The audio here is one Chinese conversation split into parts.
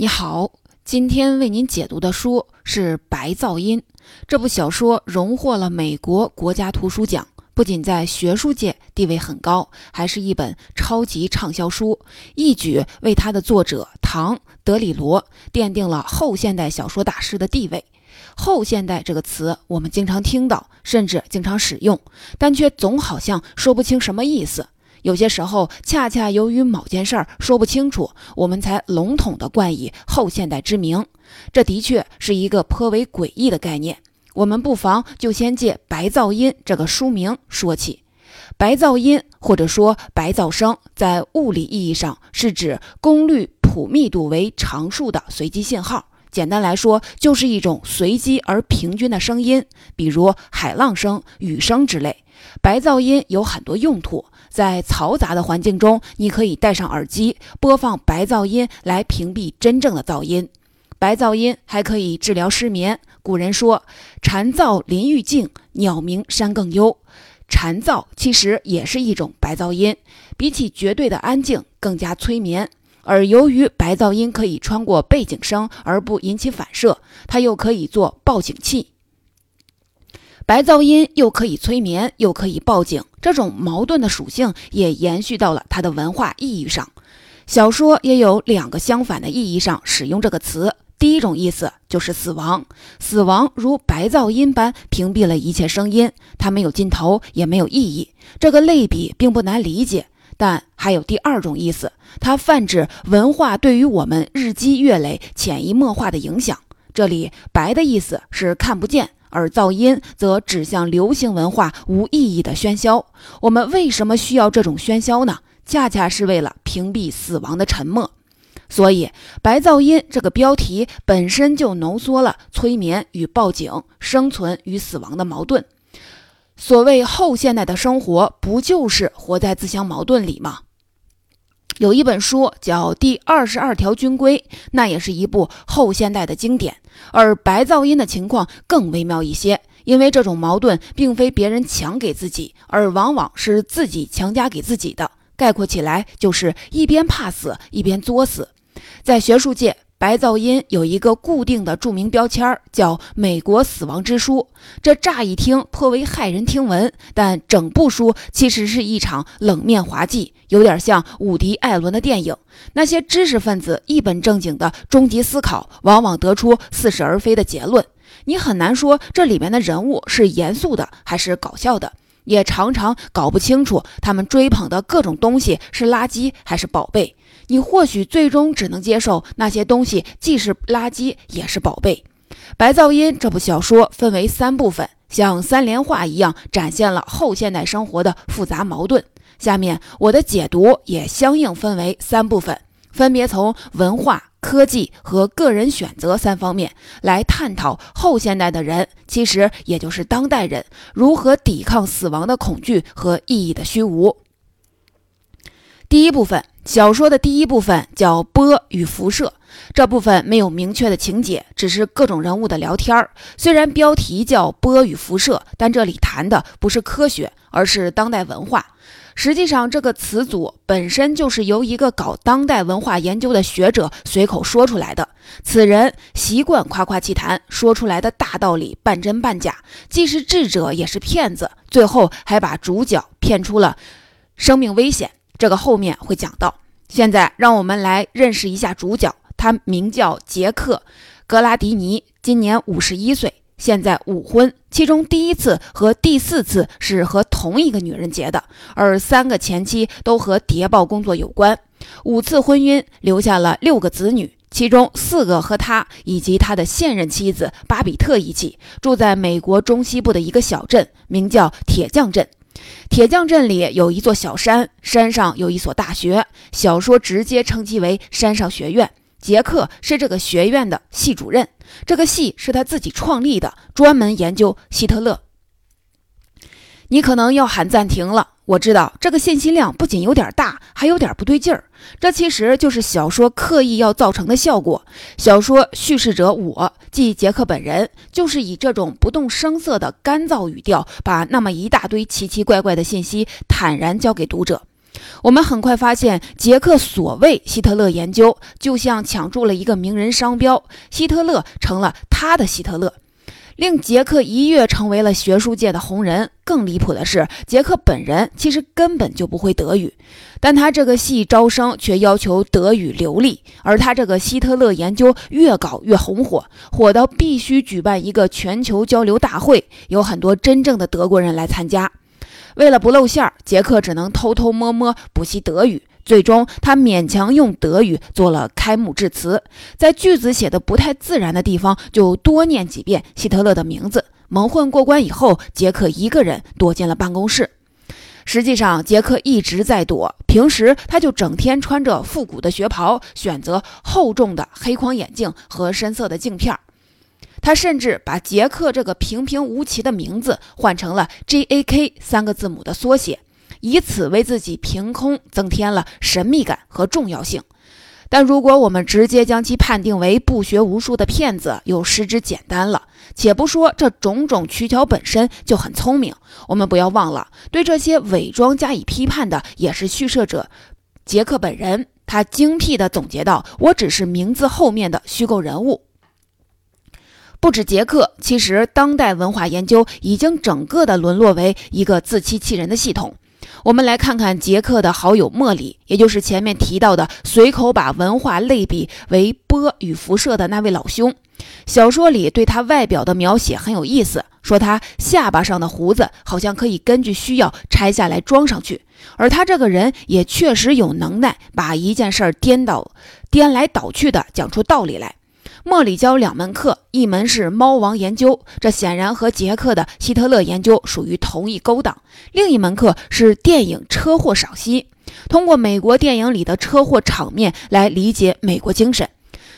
你好，今天为您解读的书是《白噪音》这部小说，荣获了美国国家图书奖，不仅在学术界地位很高，还是一本超级畅销书，一举为它的作者唐·德里罗奠定了后现代小说大师的地位。后现代这个词我们经常听到，甚至经常使用，但却总好像说不清什么意思。有些时候，恰恰由于某件事儿说不清楚，我们才笼统地冠以后现代之名。这的确是一个颇为诡异的概念。我们不妨就先借《白噪音》这个书名说起。白噪音或者说白噪声，在物理意义上是指功率谱密度为常数的随机信号。简单来说，就是一种随机而平均的声音，比如海浪声、雨声之类。白噪音有很多用途。在嘈杂的环境中，你可以戴上耳机，播放白噪音来屏蔽真正的噪音。白噪音还可以治疗失眠。古人说：“蝉噪林愈静，鸟鸣山更幽。”蝉噪其实也是一种白噪音，比起绝对的安静更加催眠。而由于白噪音可以穿过背景声而不引起反射，它又可以做报警器。白噪音又可以催眠，又可以报警，这种矛盾的属性也延续到了它的文化意义上。小说也有两个相反的意义上使用这个词。第一种意思就是死亡，死亡如白噪音般屏蔽了一切声音，它没有尽头，也没有意义。这个类比并不难理解。但还有第二种意思，它泛指文化对于我们日积月累、潜移默化的影响。这里“白”的意思是看不见。而噪音则指向流行文化无意义的喧嚣。我们为什么需要这种喧嚣呢？恰恰是为了屏蔽死亡的沉默。所以，白噪音这个标题本身就浓缩了催眠与报警、生存与死亡的矛盾。所谓后现代的生活，不就是活在自相矛盾里吗？有一本书叫《第二十二条军规》，那也是一部后现代的经典。而白噪音的情况更微妙一些，因为这种矛盾并非别人强给自己，而往往是自己强加给自己的。概括起来，就是一边怕死，一边作死。在学术界。白噪音有一个固定的著名标签，叫“美国死亡之书”。这乍一听颇为骇人听闻，但整部书其实是一场冷面滑稽，有点像伍迪·艾伦的电影。那些知识分子一本正经的终极思考，往往得出似是而非的结论。你很难说这里面的人物是严肃的还是搞笑的，也常常搞不清楚他们追捧的各种东西是垃圾还是宝贝。你或许最终只能接受那些东西既是垃圾也是宝贝。《白噪音》这部小说分为三部分，像三联画一样展现了后现代生活的复杂矛盾。下面我的解读也相应分为三部分，分别从文化、科技和个人选择三方面来探讨后现代的人，其实也就是当代人如何抵抗死亡的恐惧和意义的虚无。第一部分。小说的第一部分叫波与辐射，这部分没有明确的情节，只是各种人物的聊天儿。虽然标题叫波与辐射，但这里谈的不是科学，而是当代文化。实际上，这个词组本身就是由一个搞当代文化研究的学者随口说出来的。此人习惯夸夸其谈，说出来的大道理半真半假，既是智者也是骗子，最后还把主角骗出了生命危险。这个后面会讲到。现在让我们来认识一下主角，他名叫杰克·格拉迪尼，今年五十一岁，现在五婚，其中第一次和第四次是和同一个女人结的，而三个前妻都和谍报工作有关。五次婚姻留下了六个子女，其中四个和他以及他的现任妻子巴比特一起住在美国中西部的一个小镇，名叫铁匠镇。铁匠镇里有一座小山，山上有一所大学。小说直接称其为山上学院。杰克是这个学院的系主任，这个系是他自己创立的，专门研究希特勒。你可能要喊暂停了。我知道这个信息量不仅有点大，还有点不对劲儿。这其实就是小说刻意要造成的效果。小说叙事者我，即杰克本人，就是以这种不动声色的干燥语调，把那么一大堆奇奇怪怪的信息坦然交给读者。我们很快发现，杰克所谓希特勒研究，就像抢注了一个名人商标，希特勒成了他的希特勒。令杰克一跃成为了学术界的红人。更离谱的是，杰克本人其实根本就不会德语，但他这个系招生却要求德语流利。而他这个希特勒研究越搞越红火，火到必须举办一个全球交流大会，有很多真正的德国人来参加。为了不露馅儿，杰克只能偷偷摸摸补习德语。最终，他勉强用德语做了开幕致辞，在句子写的不太自然的地方，就多念几遍希特勒的名字。蒙混过关以后，杰克一个人躲进了办公室。实际上，杰克一直在躲。平时，他就整天穿着复古的学袍，选择厚重的黑框眼镜和深色的镜片。他甚至把杰克这个平平无奇的名字换成了 J A K 三个字母的缩写。以此为自己凭空增添了神秘感和重要性，但如果我们直接将其判定为不学无术的骗子，又失之简单了。且不说这种种取巧本身就很聪明，我们不要忘了，对这些伪装加以批判的也是叙事者杰克本人。他精辟地总结道：“我只是名字后面的虚构人物。”不止杰克，其实当代文化研究已经整个的沦落为一个自欺欺人的系统。我们来看看杰克的好友莫里，也就是前面提到的随口把文化类比为波与辐射的那位老兄。小说里对他外表的描写很有意思，说他下巴上的胡子好像可以根据需要拆下来装上去，而他这个人也确实有能耐，把一件事儿颠倒、颠来倒去的讲出道理来。莫里教两门课，一门是猫王研究，这显然和杰克的希特勒研究属于同一勾当；另一门课是电影车祸赏析，通过美国电影里的车祸场面来理解美国精神。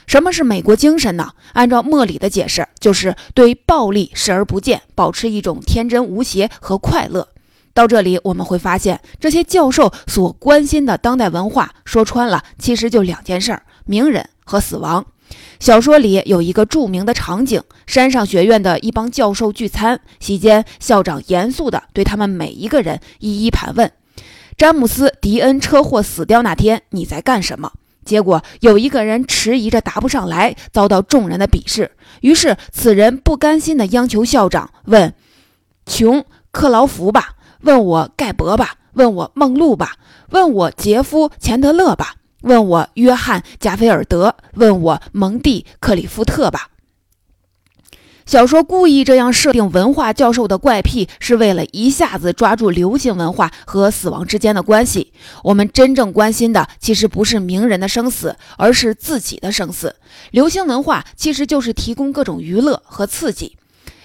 什么是美国精神呢？按照莫里的解释，就是对暴力视而不见，保持一种天真无邪和快乐。到这里，我们会发现，这些教授所关心的当代文化，说穿了，其实就两件事儿：名人和死亡。小说里有一个著名的场景：山上学院的一帮教授聚餐，席间校长严肃地对他们每一个人一一盘问：“詹姆斯·迪恩车祸死掉那天，你在干什么？”结果有一个人迟疑着答不上来，遭到众人的鄙视。于是此人不甘心地央求校长问：“琼·克劳福吧，问我盖博吧，问我梦露吧，问我杰夫·钱德勒吧。”问我约翰·加菲尔德，问我蒙蒂·克里夫特吧。小说故意这样设定文化教授的怪癖，是为了一下子抓住流行文化和死亡之间的关系。我们真正关心的其实不是名人的生死，而是自己的生死。流行文化其实就是提供各种娱乐和刺激，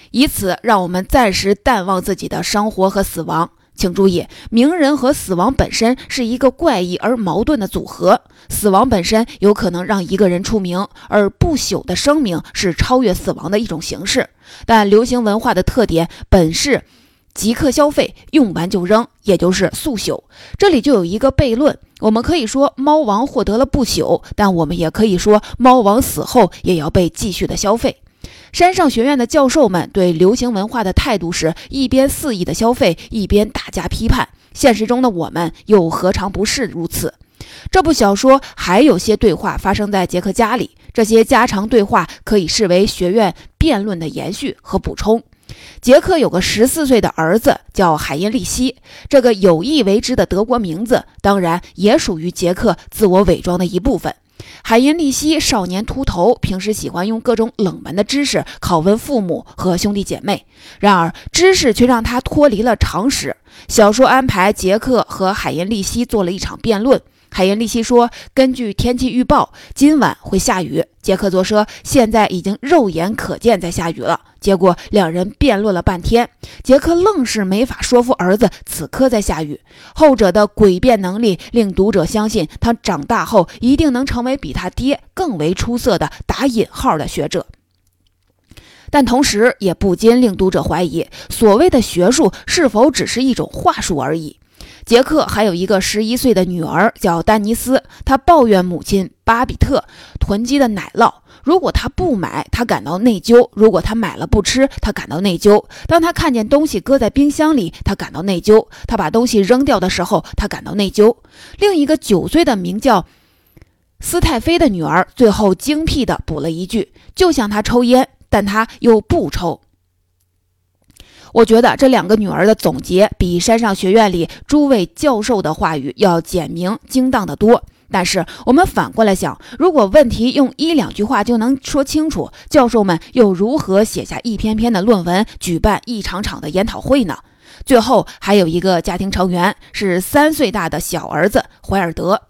以此让我们暂时淡忘自己的生活和死亡。请注意，名人和死亡本身是一个怪异而矛盾的组合。死亡本身有可能让一个人出名，而不朽的声明是超越死亡的一种形式。但流行文化的特点本是即刻消费，用完就扔，也就是速朽。这里就有一个悖论：我们可以说猫王获得了不朽，但我们也可以说猫王死后也要被继续的消费。山上学院的教授们对流行文化的态度是一边肆意的消费，一边大加批判。现实中的我们又何尝不是如此？这部小说还有些对话发生在杰克家里，这些家常对话可以视为学院辩论的延续和补充。杰克有个十四岁的儿子叫海因利希，这个有意为之的德国名字，当然也属于杰克自我伪装的一部分。海因利希少年秃头，平时喜欢用各种冷门的知识拷问父母和兄弟姐妹。然而，知识却让他脱离了常识。小说安排杰克和海因利希做了一场辩论。海因利希说：“根据天气预报，今晚会下雨。”杰克则说：“现在已经肉眼可见在下雨了。”结果两人辩论了半天，杰克愣是没法说服儿子此刻在下雨。后者的诡辩能力令读者相信他长大后一定能成为比他爹更为出色的打引号的学者，但同时也不禁令读者怀疑，所谓的学术是否只是一种话术而已。杰克还有一个十一岁的女儿，叫丹尼斯。他抱怨母亲巴比特囤积的奶酪。如果他不买，他感到内疚；如果他买了不吃，他感到内疚。当他看见东西搁在冰箱里，他感到内疚；他把东西扔掉的时候，他感到内疚。另一个九岁的名叫斯泰菲的女儿，最后精辟地补了一句：“就像他抽烟，但他又不抽。”我觉得这两个女儿的总结，比山上学院里诸位教授的话语要简明精当得多。但是我们反过来想，如果问题用一两句话就能说清楚，教授们又如何写下一篇篇的论文，举办一场场的研讨会呢？最后还有一个家庭成员是三岁大的小儿子怀尔德。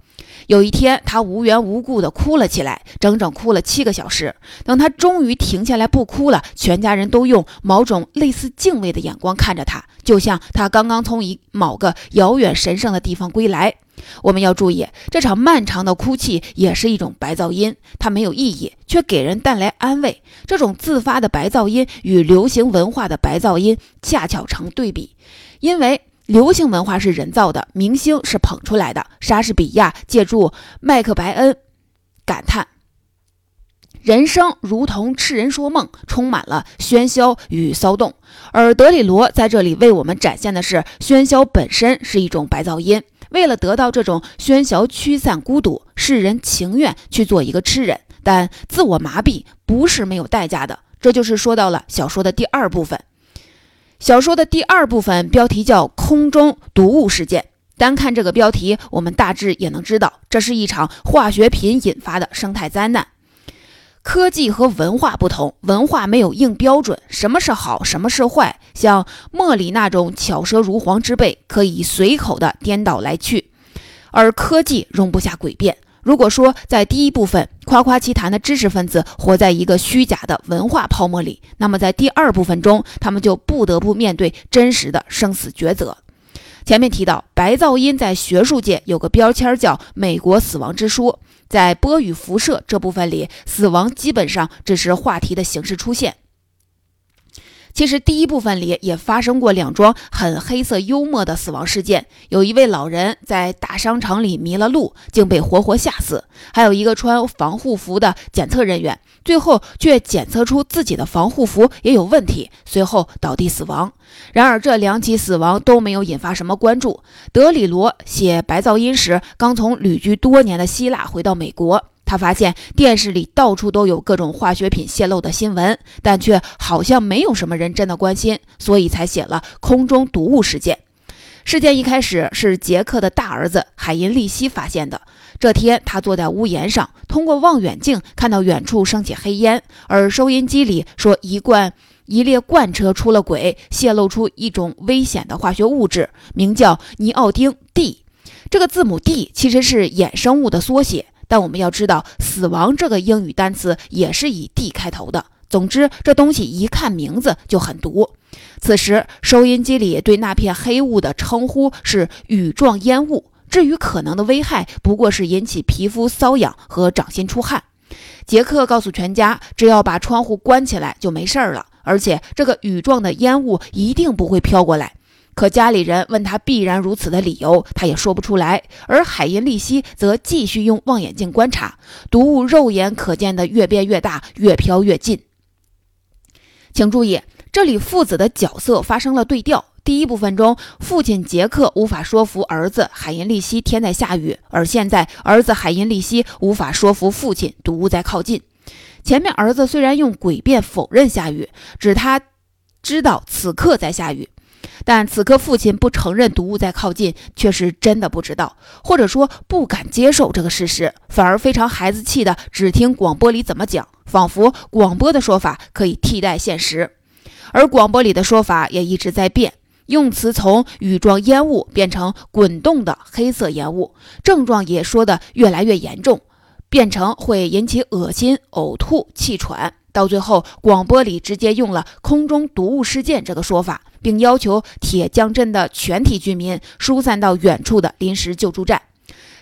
有一天，他无缘无故地哭了起来，整整哭了七个小时。等他终于停下来不哭了，全家人都用某种类似敬畏的眼光看着他，就像他刚刚从一某个遥远神圣的地方归来。我们要注意，这场漫长的哭泣也是一种白噪音，它没有意义，却给人带来安慰。这种自发的白噪音与流行文化的白噪音恰巧成对比，因为。流行文化是人造的，明星是捧出来的。莎士比亚借助麦克白恩感叹：“人生如同痴人说梦，充满了喧嚣与骚动。”而德里罗在这里为我们展现的是，喧嚣本身是一种白噪音。为了得到这种喧嚣，驱散孤独，世人情愿去做一个痴人。但自我麻痹不是没有代价的。这就是说到了小说的第二部分。小说的第二部分标题叫“空中毒物事件”。单看这个标题，我们大致也能知道，这是一场化学品引发的生态灾难。科技和文化不同，文化没有硬标准，什么是好，什么是坏。像莫里那种巧舌如簧之辈，可以随口的颠倒来去，而科技容不下诡辩。如果说在第一部分夸夸其谈的知识分子活在一个虚假的文化泡沫里，那么在第二部分中，他们就不得不面对真实的生死抉择。前面提到，白噪音在学术界有个标签叫“美国死亡之书”。在波与辐射这部分里，死亡基本上只是话题的形式出现。其实第一部分里也发生过两桩很黑色幽默的死亡事件，有一位老人在大商场里迷了路，竟被活活吓死；还有一个穿防护服的检测人员，最后却检测出自己的防护服也有问题，随后倒地死亡。然而这两起死亡都没有引发什么关注。德里罗写白噪音时，刚从旅居多年的希腊回到美国。他发现电视里到处都有各种化学品泄漏的新闻，但却好像没有什么人真的关心，所以才写了空中毒物事件。事件一开始是杰克的大儿子海因利希发现的。这天，他坐在屋檐上，通过望远镜看到远处升起黑烟，而收音机里说一罐一列罐车出了轨，泄露出一种危险的化学物质，名叫尼奥丁 D。这个字母 D 其实是衍生物的缩写。但我们要知道，死亡这个英语单词也是以 D 开头的。总之，这东西一看名字就很毒。此时，收音机里对那片黑雾的称呼是羽状烟雾。至于可能的危害，不过是引起皮肤瘙痒和掌心出汗。杰克告诉全家，只要把窗户关起来就没事了，而且这个羽状的烟雾一定不会飘过来。可家里人问他必然如此的理由，他也说不出来。而海因利希则继续用望远镜观察，毒物肉眼可见的越变越大，越飘越近。请注意，这里父子的角色发生了对调。第一部分中，父亲杰克无法说服儿子海因利希天在下雨，而现在儿子海因利希无法说服父亲毒物在靠近。前面儿子虽然用诡辩否认下雨，指他知道此刻在下雨。但此刻，父亲不承认毒物在靠近，却是真的不知道，或者说不敢接受这个事实，反而非常孩子气的只听广播里怎么讲，仿佛广播的说法可以替代现实。而广播里的说法也一直在变，用词从羽状烟雾变成滚动的黑色烟雾，症状也说的越来越严重，变成会引起恶心、呕吐、气喘。到最后，广播里直接用了“空中毒物事件”这个说法，并要求铁匠镇的全体居民疏散到远处的临时救助站。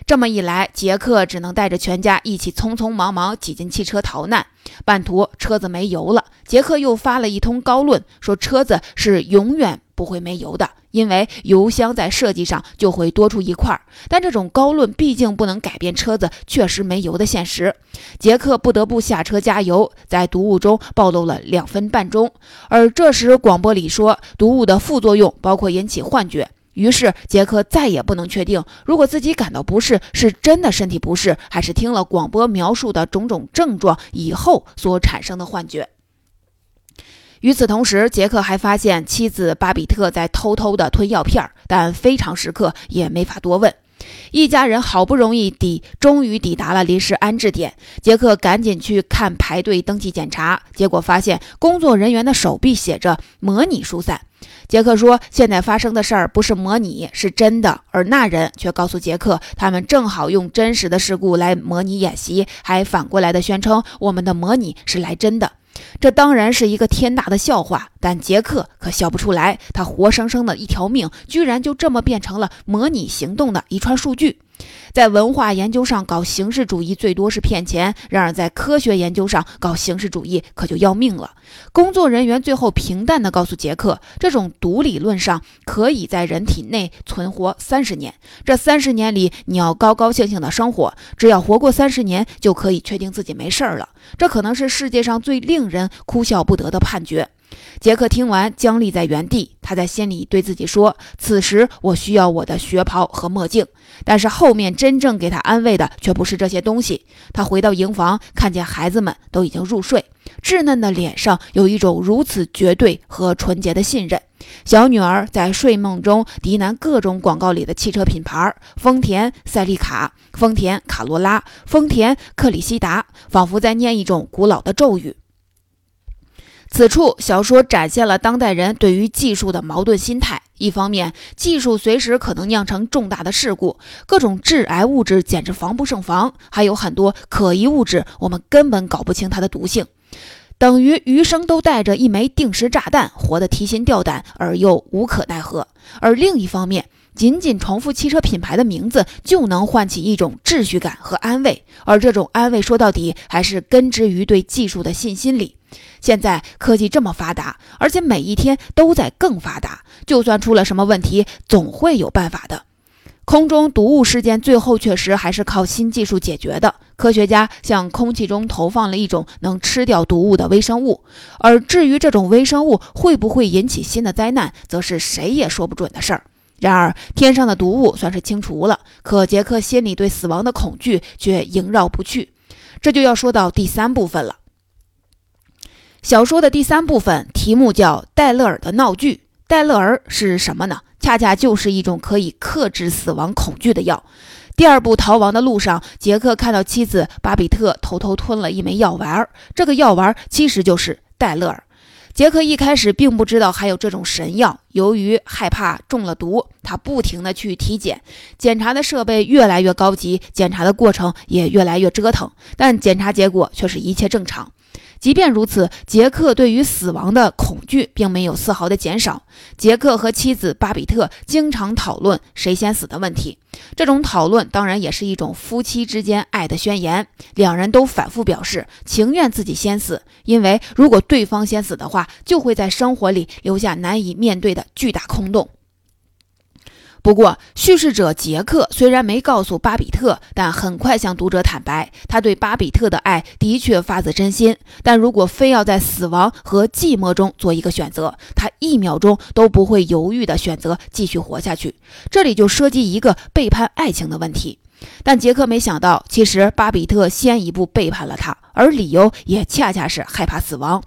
这么一来，杰克只能带着全家一起匆匆忙忙挤进汽车逃难。半途车子没油了，杰克又发了一通高论，说车子是永远不会没油的，因为油箱在设计上就会多出一块儿。但这种高论毕竟不能改变车子确实没油的现实。杰克不得不下车加油，在毒雾中暴露了两分半钟。而这时广播里说，毒雾的副作用包括引起幻觉。于是杰克再也不能确定，如果自己感到不适，是真的身体不适，还是听了广播描述的种种症状以后所产生的幻觉。与此同时，杰克还发现妻子巴比特在偷偷地吞药片，但非常时刻也没法多问。一家人好不容易抵，终于抵达了临时安置点。杰克赶紧去看排队登记检查，结果发现工作人员的手臂写着“模拟疏散”。杰克说：“现在发生的事儿不是模拟，是真的。”而那人却告诉杰克，他们正好用真实的事故来模拟演习，还反过来的宣称我们的模拟是来真的。这当然是一个天大的笑话，但杰克可笑不出来。他活生生的一条命，居然就这么变成了模拟行动的一串数据。在文化研究上搞形式主义最多是骗钱，然而在科学研究上搞形式主义可就要命了。工作人员最后平淡地告诉杰克，这种毒理论上可以在人体内存活三十年，这三十年里你要高高兴兴的生活，只要活过三十年就可以确定自己没事儿了。这可能是世界上最令人哭笑不得的判决。杰克听完，僵立在原地。他在心里对自己说：“此时我需要我的学袍和墨镜。”但是后面真正给他安慰的却不是这些东西。他回到营房，看见孩子们都已经入睡，稚嫩的脸上有一种如此绝对和纯洁的信任。小女儿在睡梦中呢喃各种广告里的汽车品牌：丰田赛利卡、丰田卡罗拉、丰田克里希达，仿佛在念一种古老的咒语。此处小说展现了当代人对于技术的矛盾心态：一方面，技术随时可能酿成重大的事故，各种致癌物质简直防不胜防；还有很多可疑物质，我们根本搞不清它的毒性，等于余生都带着一枚定时炸弹，活得提心吊胆而又无可奈何。而另一方面，仅仅重复汽车品牌的名字就能唤起一种秩序感和安慰，而这种安慰说到底还是根植于对技术的信心里。现在科技这么发达，而且每一天都在更发达，就算出了什么问题，总会有办法的。空中毒物事件最后确实还是靠新技术解决的，科学家向空气中投放了一种能吃掉毒物的微生物，而至于这种微生物会不会引起新的灾难，则是谁也说不准的事儿。然而，天上的毒物算是清除了，可杰克心里对死亡的恐惧却萦绕不去。这就要说到第三部分了。小说的第三部分题目叫戴勒尔的闹剧。戴勒尔是什么呢？恰恰就是一种可以克制死亡恐惧的药。第二部逃亡的路上，杰克看到妻子巴比特偷偷吞了一枚药丸儿，这个药丸其实就是戴勒尔。杰克一开始并不知道还有这种神药，由于害怕中了毒，他不停地去体检，检查的设备越来越高级，检查的过程也越来越折腾，但检查结果却是一切正常。即便如此，杰克对于死亡的恐惧并没有丝毫的减少。杰克和妻子巴比特经常讨论谁先死的问题，这种讨论当然也是一种夫妻之间爱的宣言。两人都反复表示情愿自己先死，因为如果对方先死的话，就会在生活里留下难以面对的巨大空洞。不过，叙事者杰克虽然没告诉巴比特，但很快向读者坦白，他对巴比特的爱的确发自真心。但如果非要在死亡和寂寞中做一个选择，他一秒钟都不会犹豫地选择继续活下去。这里就涉及一个背叛爱情的问题。但杰克没想到，其实巴比特先一步背叛了他，而理由也恰恰是害怕死亡。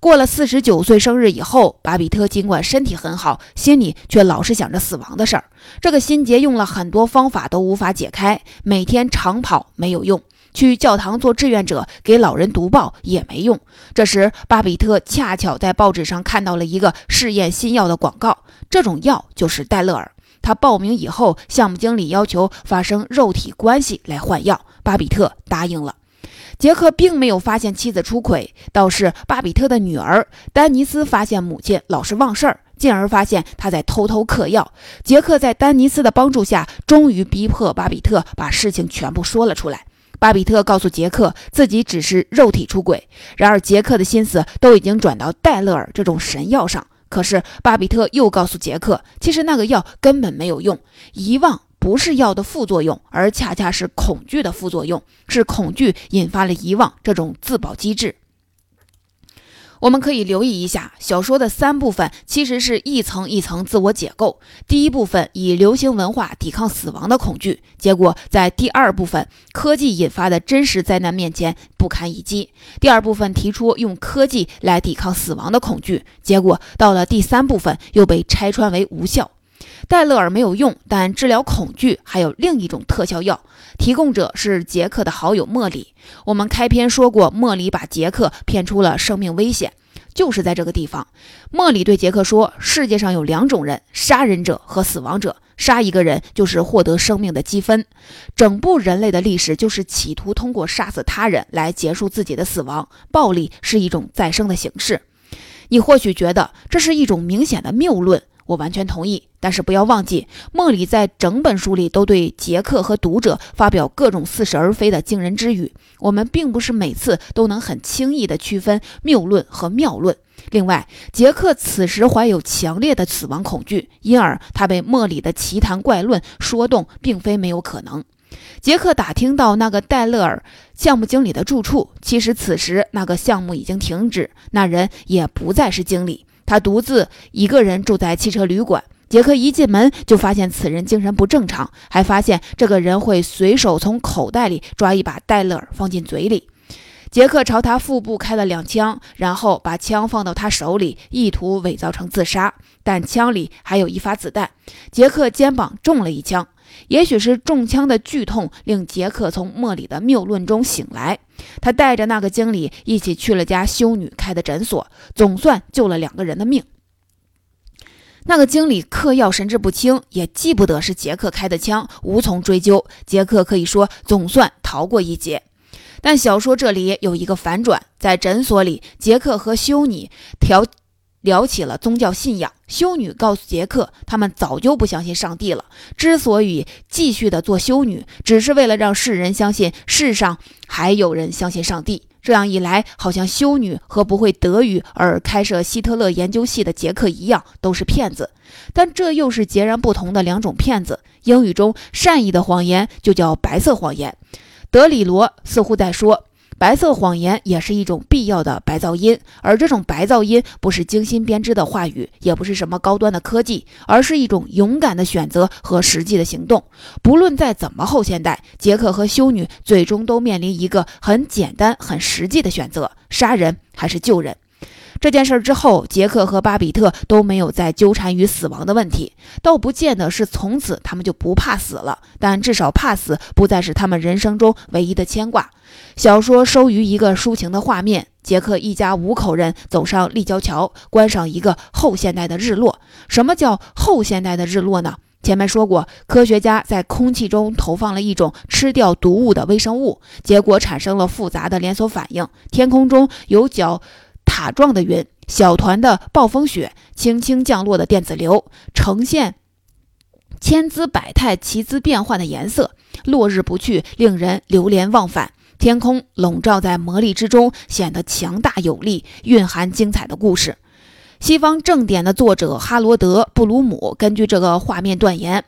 过了四十九岁生日以后，巴比特尽管身体很好，心里却老是想着死亡的事儿。这个心结用了很多方法都无法解开，每天长跑没有用，去教堂做志愿者给老人读报也没用。这时，巴比特恰巧在报纸上看到了一个试验新药的广告，这种药就是戴勒尔。他报名以后，项目经理要求发生肉体关系来换药，巴比特答应了。杰克并没有发现妻子出轨，倒是巴比特的女儿丹尼斯发现母亲老是忘事儿，进而发现他在偷偷嗑药。杰克在丹尼斯的帮助下，终于逼迫巴比特把事情全部说了出来。巴比特告诉杰克自己只是肉体出轨，然而杰克的心思都已经转到戴勒尔这种神药上。可是巴比特又告诉杰克，其实那个药根本没有用，遗忘不是药的副作用，而恰恰是恐惧的副作用，是恐惧引发了遗忘这种自保机制。我们可以留意一下，小说的三部分其实是一层一层自我解构。第一部分以流行文化抵抗死亡的恐惧，结果在第二部分科技引发的真实灾难面前不堪一击。第二部分提出用科技来抵抗死亡的恐惧，结果到了第三部分又被拆穿为无效。戴勒尔没有用，但治疗恐惧还有另一种特效药，提供者是杰克的好友莫里。我们开篇说过，莫里把杰克骗出了生命危险，就是在这个地方。莫里对杰克说：“世界上有两种人，杀人者和死亡者。杀一个人就是获得生命的积分。整部人类的历史就是企图通过杀死他人来结束自己的死亡。暴力是一种再生的形式。你或许觉得这是一种明显的谬论。”我完全同意，但是不要忘记，莫里在整本书里都对杰克和读者发表各种似是而非的惊人之语。我们并不是每次都能很轻易地区分谬论和妙论。另外，杰克此时怀有强烈的死亡恐惧，因而他被莫里的奇谈怪论说动，并非没有可能。杰克打听到那个戴勒尔项目经理的住处，其实此时那个项目已经停止，那人也不再是经理。他独自一个人住在汽车旅馆。杰克一进门就发现此人精神不正常，还发现这个人会随手从口袋里抓一把戴勒尔放进嘴里。杰克朝他腹部开了两枪，然后把枪放到他手里，意图伪造成自杀。但枪里还有一发子弹。杰克肩膀中了一枪，也许是中枪的剧痛令杰克从莫里的谬论中醒来。他带着那个经理一起去了家修女开的诊所，总算救了两个人的命。那个经理嗑药神志不清，也记不得是杰克开的枪，无从追究。杰克可以说总算逃过一劫。但小说这里有一个反转，在诊所里，杰克和修女调聊起了宗教信仰。修女告诉杰克，他们早就不相信上帝了，之所以继续的做修女，只是为了让世人相信世上还有人相信上帝。这样一来，好像修女和不会德语而开设希特勒研究系的杰克一样，都是骗子。但这又是截然不同的两种骗子。英语中，善意的谎言就叫白色谎言。德里罗似乎在说，白色谎言也是一种必要的白噪音，而这种白噪音不是精心编织的话语，也不是什么高端的科技，而是一种勇敢的选择和实际的行动。不论在怎么后现代，杰克和修女最终都面临一个很简单、很实际的选择：杀人还是救人。这件事之后，杰克和巴比特都没有再纠缠于死亡的问题，倒不见得是从此他们就不怕死了，但至少怕死不再是他们人生中唯一的牵挂。小说收于一个抒情的画面：杰克一家五口人走上立交桥，观赏一个后现代的日落。什么叫后现代的日落呢？前面说过，科学家在空气中投放了一种吃掉毒物的微生物，结果产生了复杂的连锁反应。天空中有角。塔状的云，小团的暴风雪，轻轻降落的电子流，呈现千姿百态、奇姿变幻的颜色，落日不去，令人流连忘返。天空笼罩在魔力之中，显得强大有力，蕴含精彩的故事。西方正典的作者哈罗德·布鲁姆根据这个画面断言，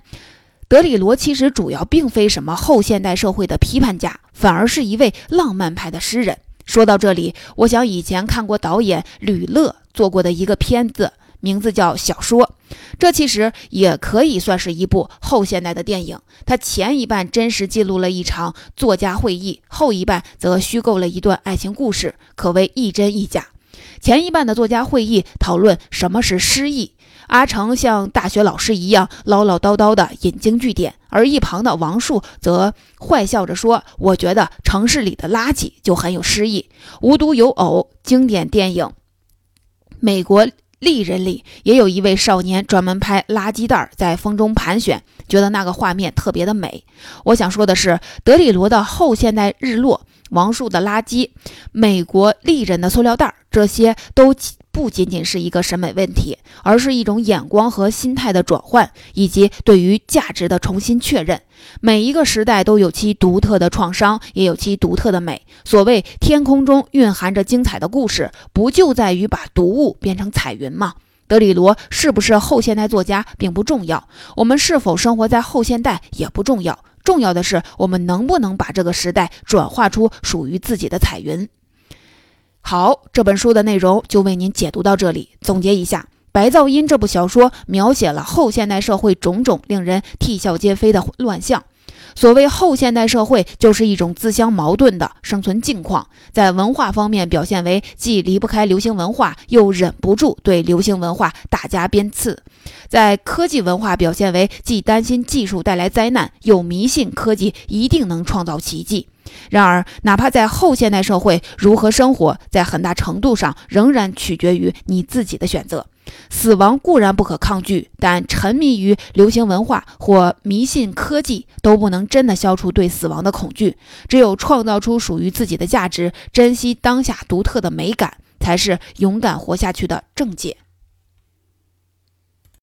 德里罗其实主要并非什么后现代社会的批判家，反而是一位浪漫派的诗人。说到这里，我想以前看过导演吕乐做过的一个片子，名字叫《小说》，这其实也可以算是一部后现代的电影。它前一半真实记录了一场作家会议，后一半则虚构了一段爱情故事，可谓亦真亦假。前一半的作家会议讨论什么是诗意。阿成像大学老师一样唠唠叨叨地引经据典，而一旁的王树则坏笑着说：“我觉得城市里的垃圾就很有诗意。”无独有偶，经典电影《美国丽人》里也有一位少年专门拍垃圾袋在风中盘旋，觉得那个画面特别的美。我想说的是，德里罗的后现代日落，王树的垃圾，美国丽人的塑料袋，这些都。不仅仅是一个审美问题，而是一种眼光和心态的转换，以及对于价值的重新确认。每一个时代都有其独特的创伤，也有其独特的美。所谓天空中蕴含着精彩的故事，不就在于把毒物变成彩云吗？德里罗是不是后现代作家并不重要，我们是否生活在后现代也不重要，重要的是我们能不能把这个时代转化出属于自己的彩云。好，这本书的内容就为您解读到这里。总结一下，《白噪音》这部小说描写了后现代社会种种令人啼笑皆非的乱象。所谓后现代社会，就是一种自相矛盾的生存境况。在文化方面，表现为既离不开流行文化，又忍不住对流行文化大加鞭笞；在科技文化，表现为既担心技术带来灾难，又迷信科技一定能创造奇迹。然而，哪怕在后现代社会，如何生活，在很大程度上仍然取决于你自己的选择。死亡固然不可抗拒，但沉迷于流行文化或迷信科技都不能真的消除对死亡的恐惧。只有创造出属于自己的价值，珍惜当下独特的美感，才是勇敢活下去的正解。